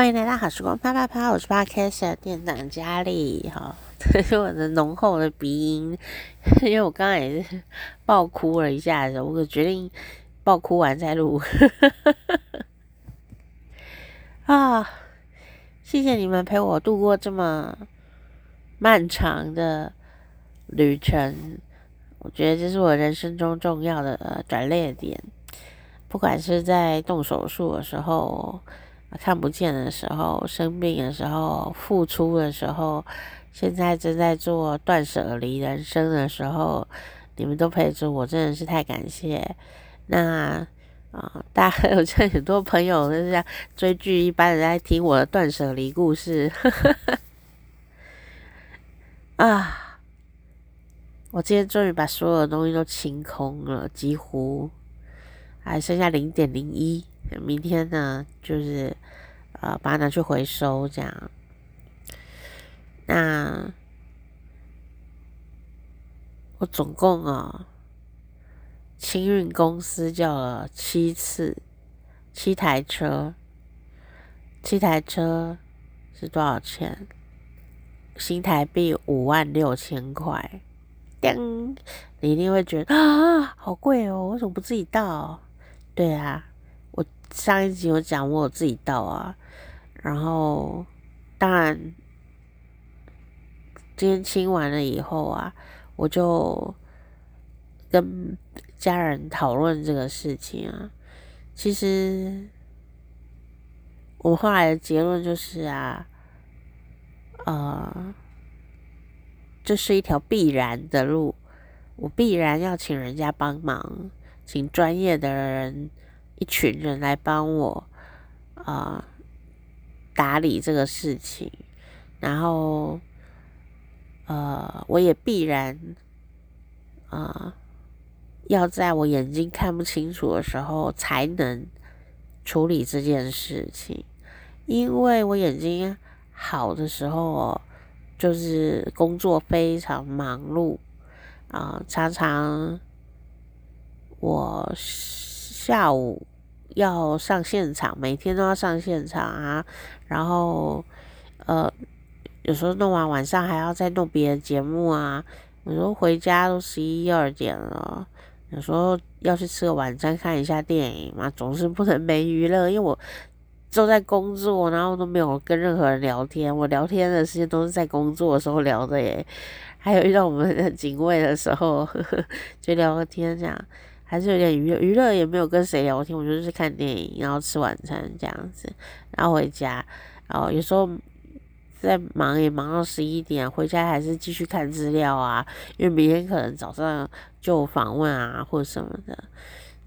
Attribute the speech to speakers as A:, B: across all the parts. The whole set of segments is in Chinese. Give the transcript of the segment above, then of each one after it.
A: 欢迎来到好时光啪啪啪，我是 p o d c a s 店长佳丽。哈，这是我的浓厚的鼻音，因为我刚刚也是爆哭了一下子，我决定爆哭完再录。啊，谢谢你们陪我度过这么漫长的旅程，我觉得这是我人生中重要的转捩点，不管是在动手术的时候。看不见的时候，生病的时候，付出的时候，现在正在做断舍离人生的时候，你们都陪着我，真的是太感谢。那啊，大家 有这很多朋友都是像追剧一般的在听我的断舍离故事。啊，我今天终于把所有的东西都清空了，几乎还剩下零点零一。明天呢，就是呃，把它拿去回收，这样。那我总共啊，清运公司叫了七次，七台车，七台车是多少钱？新台币五万六千块。叮，你一定会觉得啊，好贵哦，为什么不自己倒？对啊。上一集有讲我有自己倒啊，然后当然今天清完了以后啊，我就跟家人讨论这个事情啊。其实我后来的结论就是啊，呃，这是一条必然的路，我必然要请人家帮忙，请专业的人。一群人来帮我啊、打理这个事情，然后呃，我也必然啊、要在我眼睛看不清楚的时候才能处理这件事情，因为我眼睛好的时候就是工作非常忙碌啊、常常我下午。要上现场，每天都要上现场啊，然后呃，有时候弄完晚上还要再弄别的节目啊。有时候回家都十一二点了，有时候要去吃个晚餐，看一下电影嘛，总是不能没娱乐，因为我都在工作，然后都没有跟任何人聊天。我聊天的时间都是在工作的时候聊的耶，还有遇到我们的警卫的时候，呵呵，就聊个天这样。还是有点娱，娱乐也没有跟谁聊天，我就是看电影，然后吃晚餐这样子，然后回家，然后有时候在忙也忙到十一点，回家还是继续看资料啊，因为明天可能早上就访问啊或者什么的，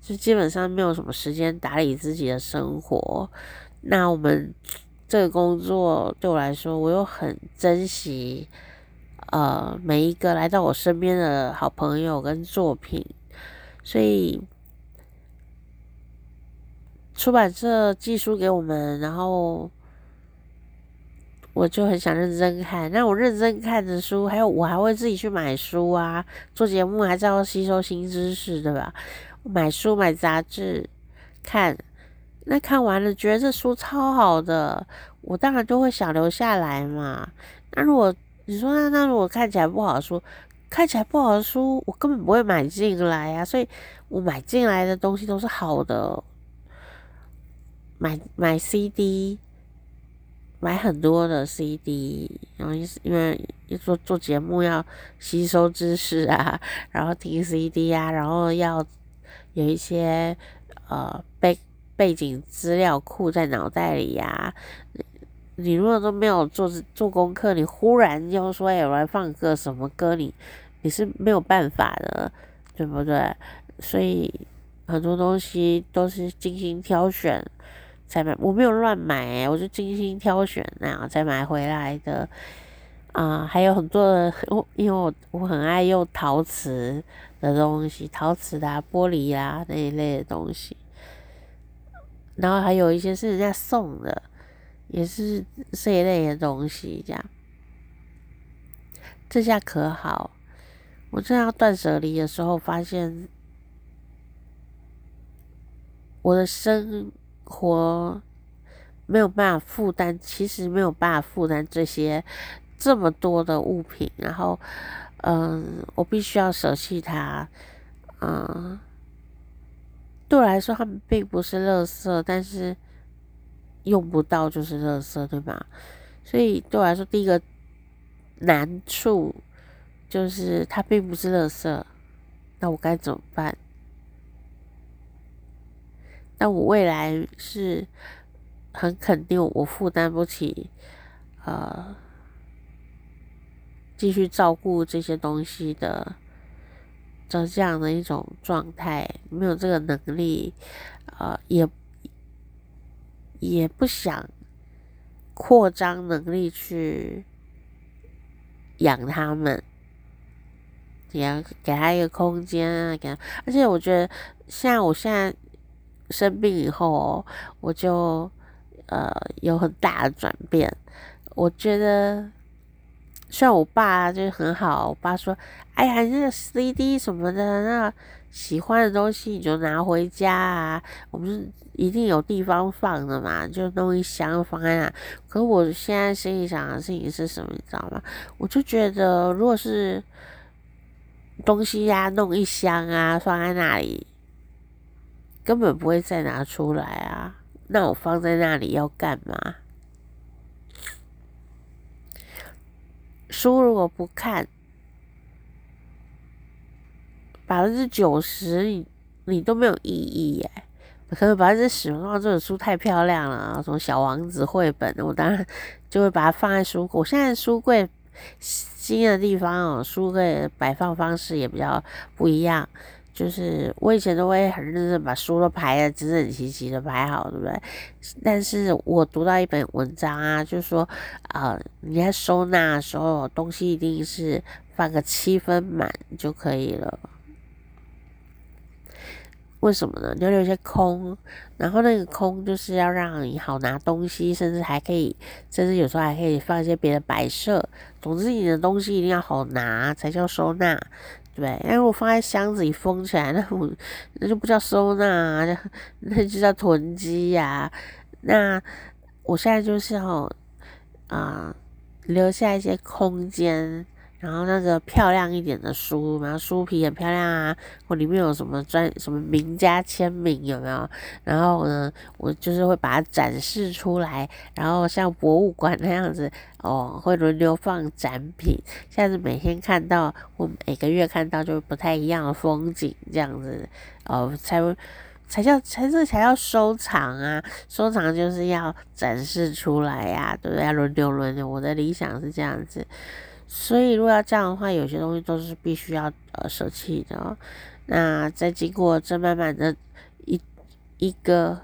A: 就基本上没有什么时间打理自己的生活。那我们这个工作对我来说，我又很珍惜，呃，每一个来到我身边的好朋友跟作品。所以出版社寄书给我们，然后我就很想认真看。那我认真看的书，还有我还会自己去买书啊。做节目还是要吸收新知识，对吧？买书买杂志看，那看完了觉得这书超好的，我当然就会想留下来嘛。那如果你说那那如果看起来不好的书，看起来不好的书，我根本不会买进来、啊，所以我买进来的东西都是好的。买买 CD，买很多的 CD，然后因为做做节目要吸收知识啊，然后听 CD 啊，然后要有一些呃背背景资料库在脑袋里呀、啊。你如果都没有做做功课，你忽然又说哎，我来放个什么歌，你你是没有办法的，对不对？所以很多东西都是精心挑选才买，我没有乱买，我就精心挑选那样才买回来的。啊、还有很多的，我因为我我很爱用陶瓷的东西，陶瓷的、玻璃啊那一类的东西，然后还有一些是人家送的。也是这一类的东西，这样，这下可好。我正要断舍离的时候，发现我的生活没有办法负担，其实没有办法负担这些这么多的物品，然后，嗯，我必须要舍弃它，嗯，对我来说，他们并不是垃圾，但是用不到就是垃圾，对吧？所以对我来说，第一个难处就是它并不是垃圾，那我该怎么办？那我未来是很肯定，我负担不起，呃，继续照顾这些东西的，这这样的一种状态，没有这个能力，呃，也也不想扩张能力去养他们，也给他一个空间啊，给他，而且我觉得，像我现在。生病以后哦，我就呃有很大的转变。我觉得，虽然我爸就很好，我爸说：“哎呀，那个 CD 什么的，那喜欢的东西你就拿回家啊，我们一定有地方放的嘛，就弄一箱放在那。”可我现在心里想的事情是什么，你知道吗？我就觉得，如果是东西呀、弄一箱啊，放在那里。根本不会再拿出来啊！那我放在那里要干嘛？书如果不看，百分之九十你你都没有意义耶。可能百分之十，哇，这本书太漂亮了，什么小王子绘本，我当然就会把它放在书柜。我现在书柜新的地方哦，书柜摆放方式也比较不一样。就是我以前都会很认真把书都排的整整齐齐的排好，对不对？但是我读到一本文章啊，就是说，呃，你在收纳的时候，东西一定是放个七分满就可以了。为什么呢？你要留一些空，然后那个空就是要让你好拿东西，甚至还可以，甚至有时候还可以放一些别的摆设。总之，你的东西一定要好拿才叫收纳。对，因为我放在箱子里封起来，那我那就不叫收纳啊，那就叫囤积呀。那我现在就是要啊，留下一些空间。然后那个漂亮一点的书，然后书皮很漂亮啊，或里面有什么专什么名家签名有没有？然后呢，我就是会把它展示出来，然后像博物馆那样子哦，会轮流放展品，像是每天看到或每个月看到就不太一样的风景这样子哦，才才叫才这才叫收藏啊！收藏就是要展示出来呀、对不对？要轮流轮流，我的理想是这样子。所以，如果要这样的话，有些东西都是必须要呃舍弃的。那在经过这慢慢的一一个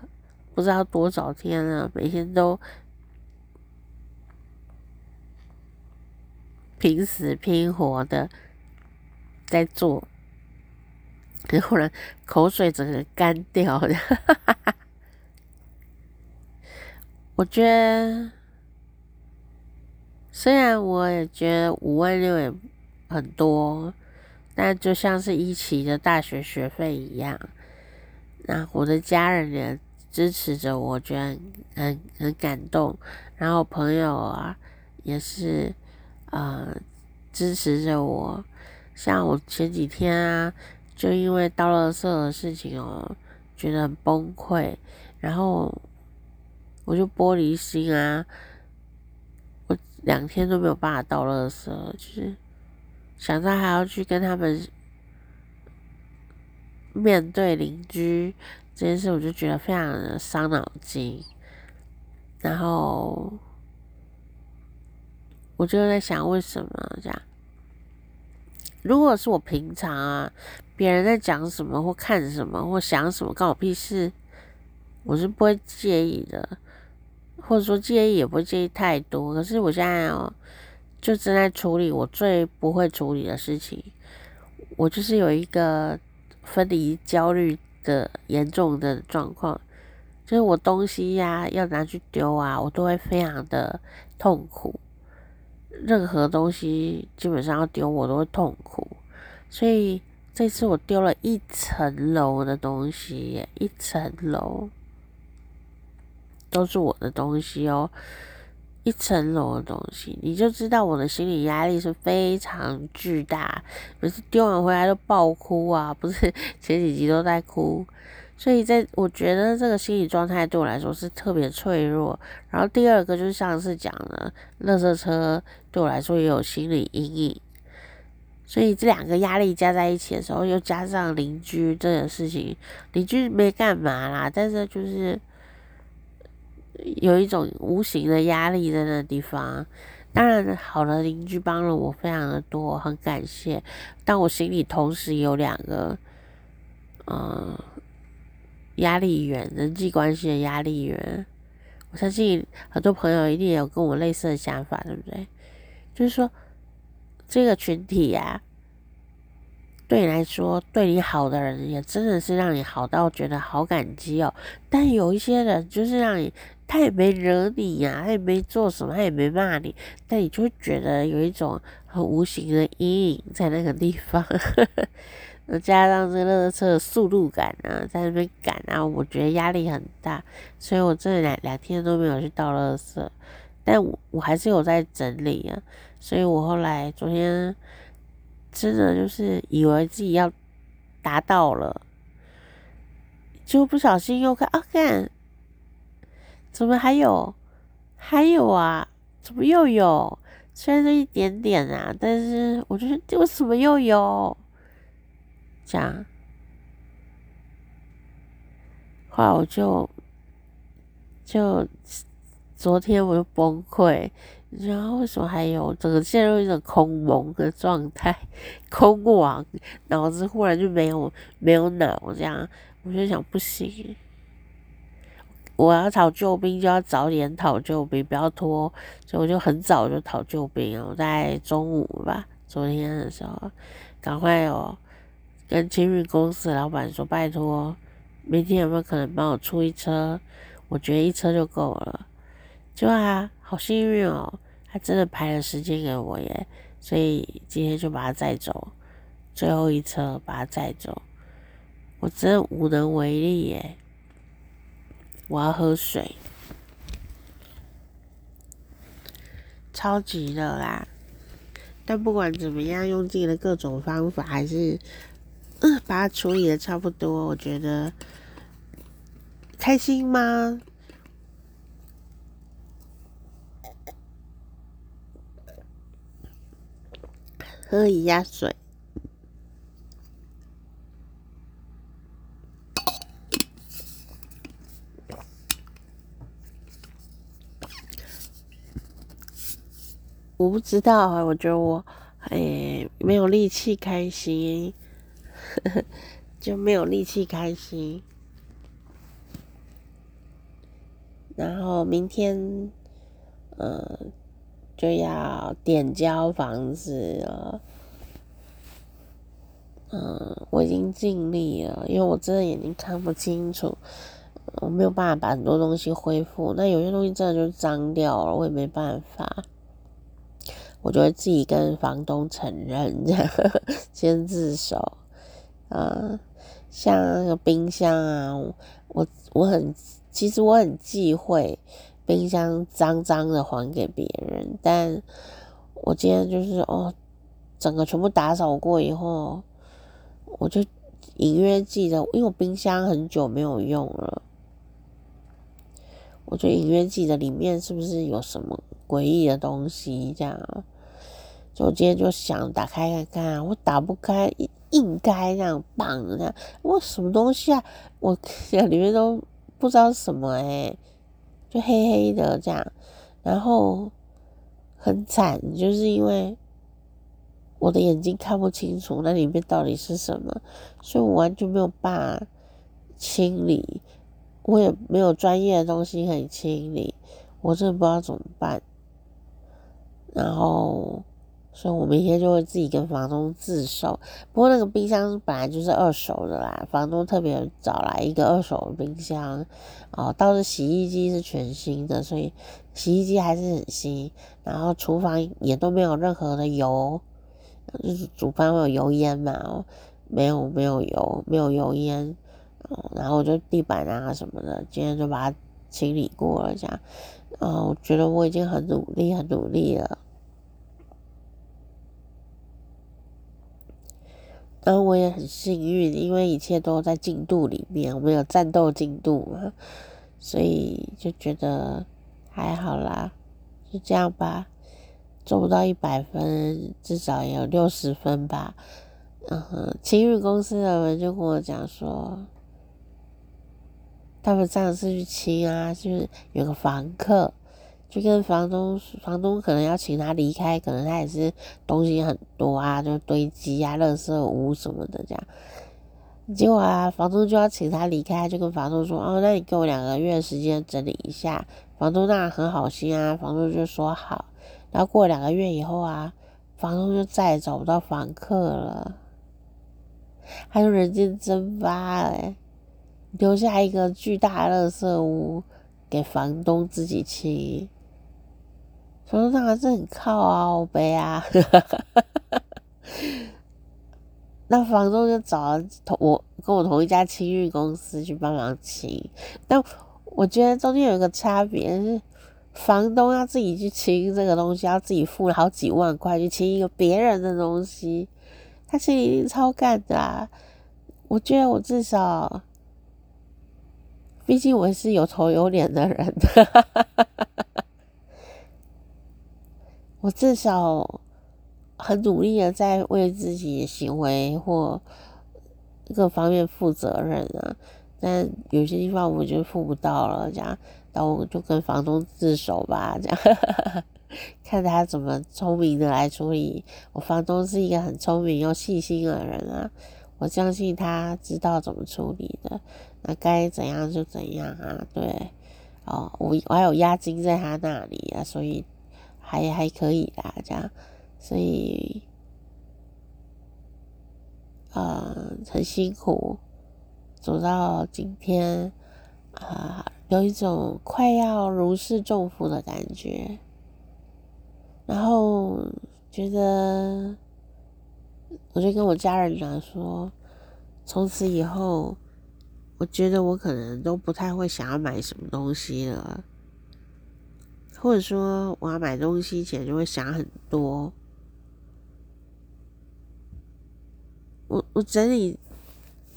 A: 不知道多少天了，每天都拼死拼活的在做，然后呢，口水整个干掉的，我觉得。虽然我也觉得五万六也很多，但就像是一期的大学学费一样，那我的家人也支持着我，觉得很很感动。然后朋友啊也是呃支持着我，像我前几天啊，就因为倒垃圾的事情哦，觉得很崩溃，然后我就玻璃心啊。两天都没有办法倒垃圾，就是想到还要去跟他们面对邻居这件事，我就觉得非常的伤脑筋。然后我就在想，为什么这样？如果是我平常啊，别人在讲什么或看什么或想什么，关我屁事，我是不会介意的。或者说介意也不介意太多，可是我现在哦，就正在处理我最不会处理的事情。我就是有一个分离焦虑的严重的状况，就是我东西呀、要拿去丢啊，我都会非常的痛苦。任何东西基本上要丢，我都会痛苦。所以这次我丢了一层楼的东西，一层楼。都是我的东西哦，一层楼的东西，你就知道我的心理压力是非常巨大，每次丢完回来都爆哭啊，不是前几集都在哭，所以在我觉得这个心理状态对我来说是特别脆弱。然后第二个就是上次讲的，垃圾车对我来说也有心理阴影。所以这两个压力加在一起的时候，又加上邻居这件事情，邻居没干嘛啦，但是就是有一种无形的压力在那地方。当然，好的邻居帮了我非常的多，很感谢。但我心里同时有两个，嗯，压力源，人际关系的压力源。我相信很多朋友一定也有跟我类似的想法，对不对？就是说。这个群体呀、对你来说，对你好的人也真的是让你好到觉得好感激哦。但有一些人就是让你，他也没惹你呀、他也没做什么，他也没骂你，但你就会觉得有一种很无形的阴影在那个地方。加上这个垃圾车的速度感啊，在那边赶啊，我觉得压力很大，所以我这两两天都没有去倒垃圾。但我我还是有在整理啊，所以我后来昨天真的就是以为自己要达到了，就不小心又看啊，看怎么还有还有啊？怎么又有？虽然是一点点啊，但是我觉得为什么又有？这样，后来我就就。昨天我就崩溃，然后为什么还有整个陷入一种空蒙的状态，空亡，脑子忽然就没有没有脑这样，我就想不行，我要讨救兵就要早点讨救兵，不要拖，所以我就很早就讨救兵，我在中午吧，昨天的时候，赶快哦，跟清运公司老板说拜托，明天有没有可能帮我出一车？我觉得一车就够了。就啊，好幸运哦，他真的排了时间给我耶，所以今天就把他载走，最后一车把他载走，我真无能为力耶。我要喝水，超级热啦。但不管怎么样，用尽了各种方法，还是嗯把它处理的差不多。我觉得开心吗？喝一下水。我不知道啊，我觉得我哎没有力气开心，就没有力气开心。然后明天，呃。就要点交房子了，嗯，我已经尽力了，因为我真的眼睛看不清楚，我没有办法把很多东西恢复。那有些东西真的就脏掉了，我也没办法，我就会自己跟房东承认，这样先自首。啊，像那个冰箱啊，我我很其实我很忌讳。冰箱脏脏的还给别人，但我今天就是哦，整个全部打扫过以后，我就隐约记得，因为我冰箱很久没有用了，我就隐约记得里面是不是有什么诡异的东西这样，就我今天就想打开看看，我打不开，硬开这样，棒这样，我什么东西啊？我 里面都不知道什么诶、就黑黑的这样，然后很惨，就是因为我的眼睛看不清楚那里面到底是什么，所以我完全没有办法清理，我也没有专业的东西可以清理，我真的不知道怎么办，然后。所以我明天就会自己跟房东自首。不过那个冰箱本来就是二手的啦，房东特别找来一个二手的冰箱。哦，倒是洗衣机是全新的，所以洗衣机还是很新。然后厨房也都没有任何的油，就是煮饭会有油烟嘛，哦，没有没有油，没有油烟。然后我就地板啊什么的，今天就把它清理过了，这样，嗯，我觉得我已经很努力，很努力了。然后我也很幸运，因为一切都在进度里面，我们有战斗进度嘛，所以就觉得还好啦，就这样吧。做不到一百分，至少也有六十分吧。嗯哼，清运公司的人就跟我讲说，他们上次去清啊，就是有个房客，就跟房东，房东可能要请他离开，可能他也是东西很多啊，就堆积啊，垃圾屋什么的这样。结果啊，房东就要请他离开，就跟房东说：“哦，那你给我两个月时间整理一下。”房东那很好心啊，房东就说好。然后过两个月以后啊，房东就再也找不到房客了，他就人间蒸发了，留下一个巨大垃圾屋给房东自己清。房东当然是很靠啊，我背啊，那房东就找了同我跟我同一家清运公司去帮忙清。但我觉得中间有一个差别是。房东要自己去清这个东西，要自己付了好几万块去清一个别人的东西，他心里一定超干的啊！我觉得我至少，毕竟我是有头有脸的人，我至少很努力的在为自己的行为或各方面负责任啊。但有些地方我就付不到了，这样。那我就跟房东自首吧，这样 看他怎么聪明的来处理。我房东是一个很聪明又细心的人啊，我相信他知道怎么处理的。那该怎样就怎样啊，对，哦，我我还有押金在他那里啊，所以还还可以啦，这样，所以，呃，很辛苦，走到今天啊。有一种快要如释重负的感觉，然后觉得，我就跟我家人讲说，从此以后，我觉得我可能都不太会想要买什么东西了，或者说我要买东西前就会想很多。我我整理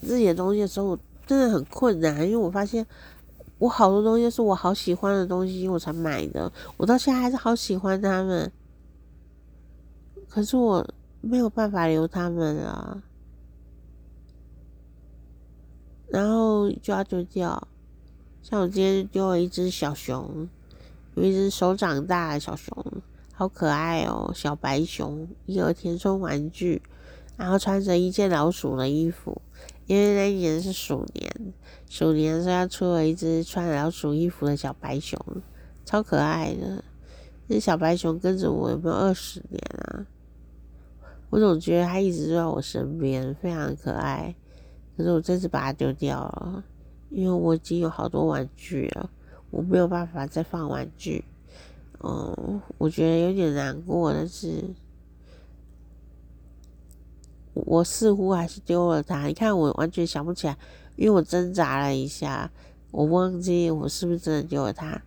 A: 自己的东西的时候，我真的很困难，因为我发现。我好多东西是我好喜欢的东西，我才买的。我到现在还是好喜欢他们，可是我没有办法留他们啊，然后就要丢掉。像我今天丢了一只小熊，有一只手掌大的小熊，好可爱哦，小白熊，一个填充玩具，然后穿着一件老鼠的衣服。因为那一年是鼠年，鼠年的时候他出了一只穿老鼠衣服的小白熊，超可爱的。那小白熊跟着我有没有二十年啊？我总觉得它一直都在我身边，非常可爱。可是我这次把它丢掉了，因为我已经有好多玩具了，我没有办法再放玩具。嗯，我觉得有点难过但是。我似乎还是丢了它，你看我完全想不起来，因为我挣扎了一下，我忘记我是不是真的丢了它，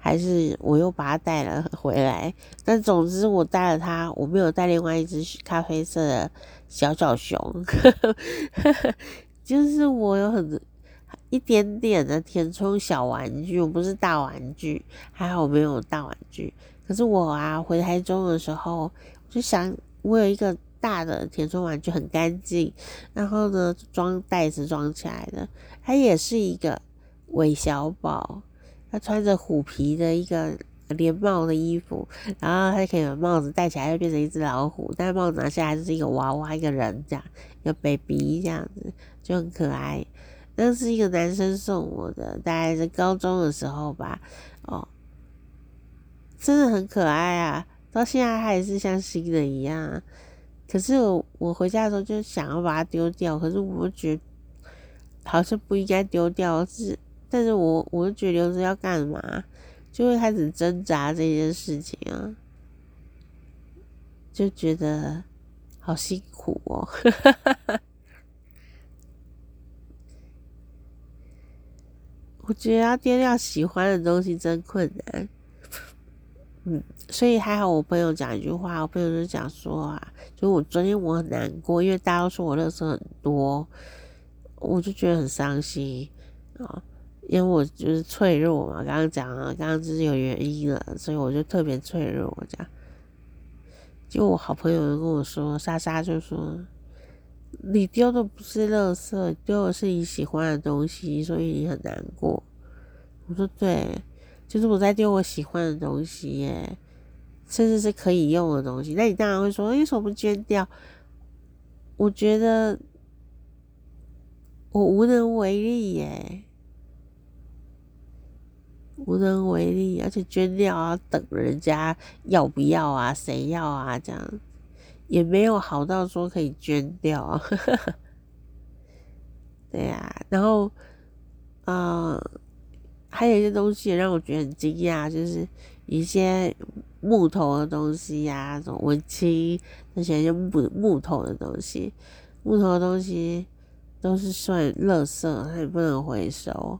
A: 还是我又把它带了回来。但总之我带了它，我没有带另外一只咖啡色的小小熊，就是我有很一点点的填充小玩具，我不是大玩具，还好我没有大玩具。可是我啊回台中的时候，我就想我有一个。大的填充玩具很干净，然后呢，装袋子装起来的，它也是一个韦小宝，他穿着虎皮的一个连帽的衣服，然后他可以把帽子戴起来，就变成一只老虎，但帽子拿下来就是一个娃娃，一个人这样，一个 baby 这样子，就很可爱。那是一个男生送我的，大概是高中的时候吧，哦，真的很可爱啊，到现在还是像新的一样。可是我我回家的时候就想要把它丢掉，可是我觉得好像不应该丢掉，是，但是我我就觉得留着要干嘛，就会开始挣扎这件事情啊，就觉得好辛苦哦。我觉得要丢掉喜欢的东西真困难。嗯，所以还好，我朋友讲一句话，我朋友就讲说啊，就我昨天我很难过，因为大家都说我认识很多，我就觉得很伤心啊，因为我就是脆弱嘛，刚刚讲了，刚刚就是有原因了，所以我就特别脆弱，我讲。就我好朋友就跟我说，莎莎就说，你丢的不是垃圾，丢的是你喜欢的东西，所以你很难过。我说对。就是我在丢我喜欢的东西耶，甚至是可以用的东西。那你当然会说，为什么不捐掉？我觉得我无能为力耶，无能为力。而且捐掉啊等人家要不要啊，谁要啊？这样也没有好到说可以捐掉。对呀、然后，呃。还有一些东西让我觉得很惊讶，就是一些木头的东西呀、啊，什么文青那些就木木头的东西，木头的东西都是算垃圾，它也不能回收。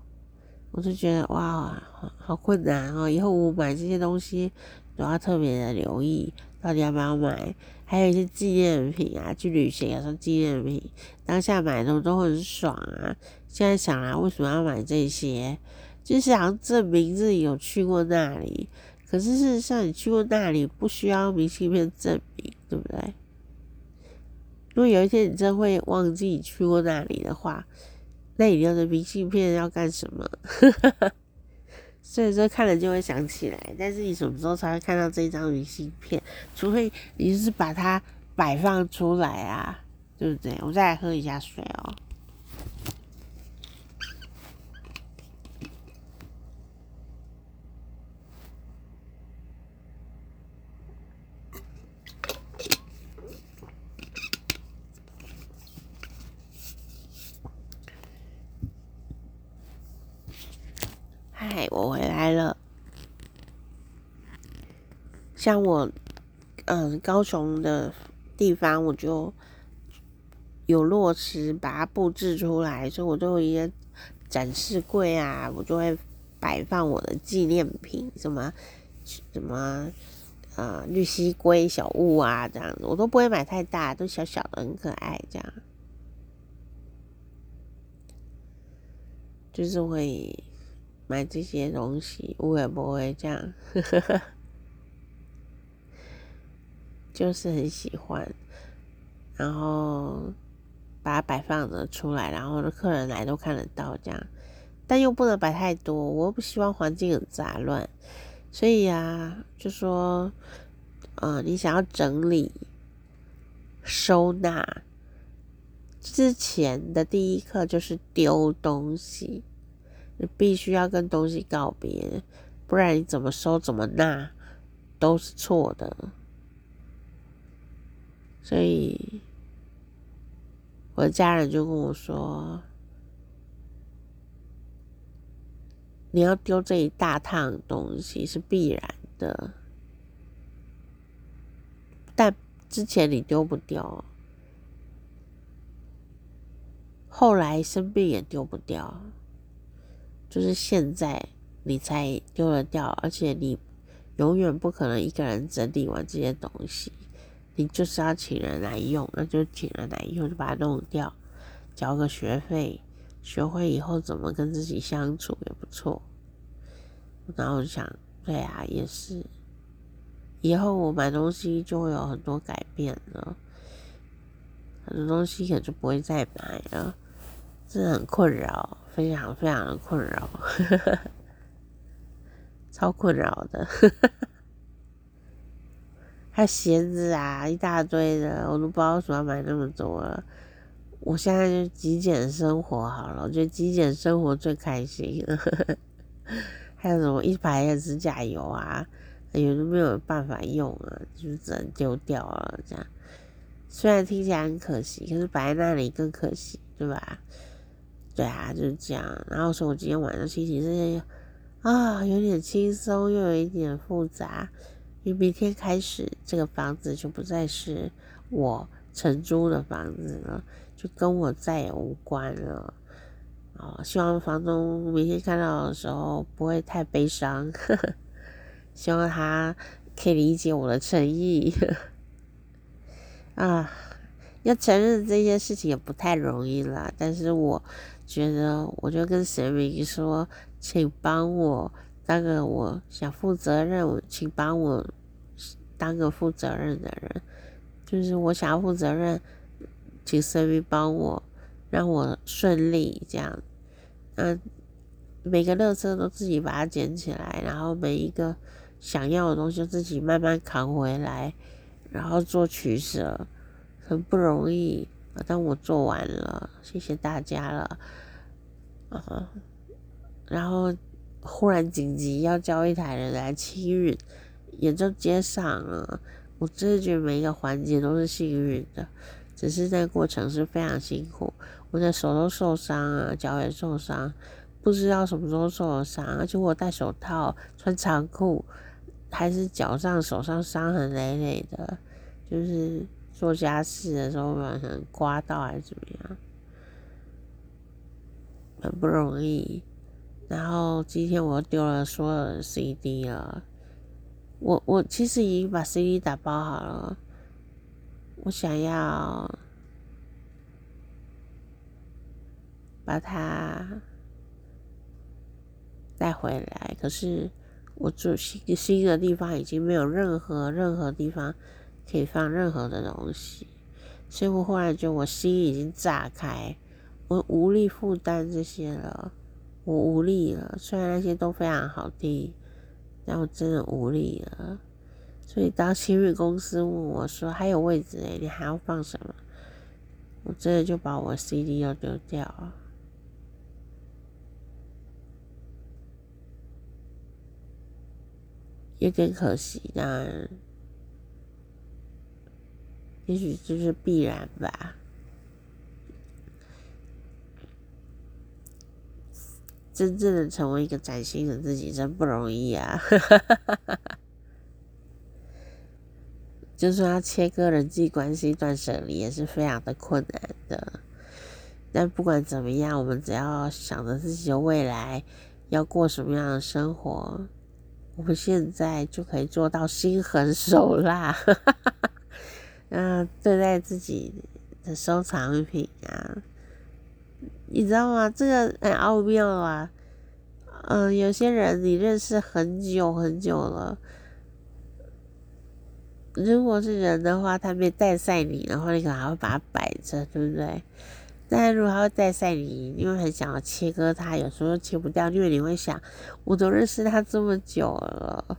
A: 我就觉得哇，好困难哦！以后我买这些东西都要特别的留意，到底要不要买。还有一些纪念品啊，去旅行啊，说纪念品，当下买的都很爽啊。现在想来，为什么要买这些？就是想证明自己有去过那里，可是事实上你去过那里不需要明信片证明，对不对？如果有一天你真会忘记你去过那里的话，那你留的明信片要干什么？所以说看了就会想起来，但是你什么时候才会看到这张明信片？除非你是把它摆放出来啊，对不对？我再来喝一下水哦。嗨，我回来了。像我，嗯，高雄的地方，我就有落实把它布置出来，所以我都有一些展示柜啊，我就会摆放我的纪念品，什么什么，呃，绿蠵龟小物啊，这样子，我都不会买太大，都小小的，很可爱，这样，就是会。买这些东西，我也不会这样，呵呵呵，就是很喜欢，然后把它摆放着出来，然后客人来都看得到这样，但又不能摆太多，我又不希望环境很杂乱，所以呀、啊，就说，呃，你想要整理、收纳之前的第一课就是丢东西。你必须要跟东西告别，不然你怎么收怎么纳都是错的。所以，我的家人就跟我说：“你要丢这一大趟东西是必然的，但之前你丢不掉，后来生病也丢不掉。”就是现在你才丢了掉，而且你永远不可能一个人整理完这些东西，你就是要请人来用，那就请人来用，就把它弄掉，交个学费，学会以后怎么跟自己相处也不错。然后想，对啊，也是，以后我买东西就会有很多改变了，很多东西可能就不会再买了，真的很困扰。非常非常的困扰，超困扰的，还有鞋子啊，一大堆的，我都不知道为什么买那么多了。我现在就极简生活好了，我觉得极简生活最开心。还有什么一排的指甲油啊，有的没有办法用啊，就只能丢掉了。这样虽然听起来很可惜，可是摆在那里更可惜，对吧？对啊，就是这样。然后说，我今天晚上心情是啊，有点轻松，又有一点复杂。因为明天开始，这个房子就不再是我承租的房子了，就跟我再也无关了。哦，希望房东明天看到的时候不会太悲伤，呵呵，希望他可以理解我的诚意。啊，要承认这件事情也不太容易啦，但是我觉得，我就跟神明说，请帮我当个我想负责任，请帮我当个负责任的人，就是我想要负责任，请神明帮我，让我顺利这样。嗯，每个垃圾都自己把它捡起来，然后每一个想要的东西自己慢慢扛回来。然后做取舍，很不容易，但我做完了，谢谢大家了。啊，然后忽然紧急要叫一台人来清运，也就接上了。我真的觉得每一个环节都是幸运的，只是那个过程是非常辛苦，我的手都受伤啊，脚也受伤，不知道什么时候受了伤，而且我戴手套，穿长裤。还是脚上、手上伤痕累累的，就是做家事的时候可能刮到还是怎么样，很不容易。然后今天我丢了所有的 CD 了，我我其实已经把 CD 打包好了，我想要把它带回来，可是。我住新新的地方已经没有任何任何地方可以放任何的东西，所以我忽然觉得我心已经炸开，我无力负担这些了，我无力了。虽然那些都非常好听，但我真的无力了。所以当清运公司问我说还有位置诶，你还要放什么？我真的就把我 CD 要丢掉了。有点可惜，但也许就是必然吧。真正的成为一个崭新的自己，真不容易啊！就算要切割人际关系、断舍离，也是非常的困难的。但不管怎么样，我们只要想着自己的未来要过什么样的生活。我们现在就可以做到心狠手辣，嗯，对待自己的收藏品啊，你知道吗？这个很奥妙啊。嗯，有些人你认识很久很久了，如果是人的话，他没带晒你，然后你可能还会把它摆着，对不对？但如果他会带晒你，因为很想要切割他，有时候切不掉，因为你会想，我都认识他这么久了。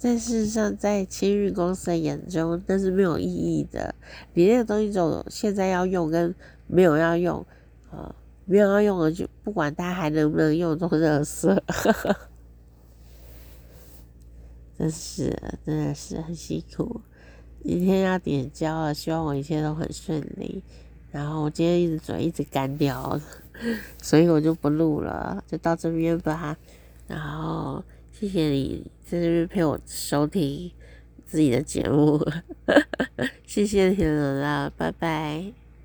A: 但事实上，在清运公司的眼中，那是没有意义的。你那个东西，就现在要用跟没有要用，啊、没有要用的就不管它还能不能用，都是垃圾。真是，真的是很辛苦。今天要点交了，希望我一切都很顺利。然后我今天一直嘴一直干掉，所以我就不录了，就到这边吧。然后谢谢你在这边陪我收听自己的节目，谢谢你了啦，拜拜。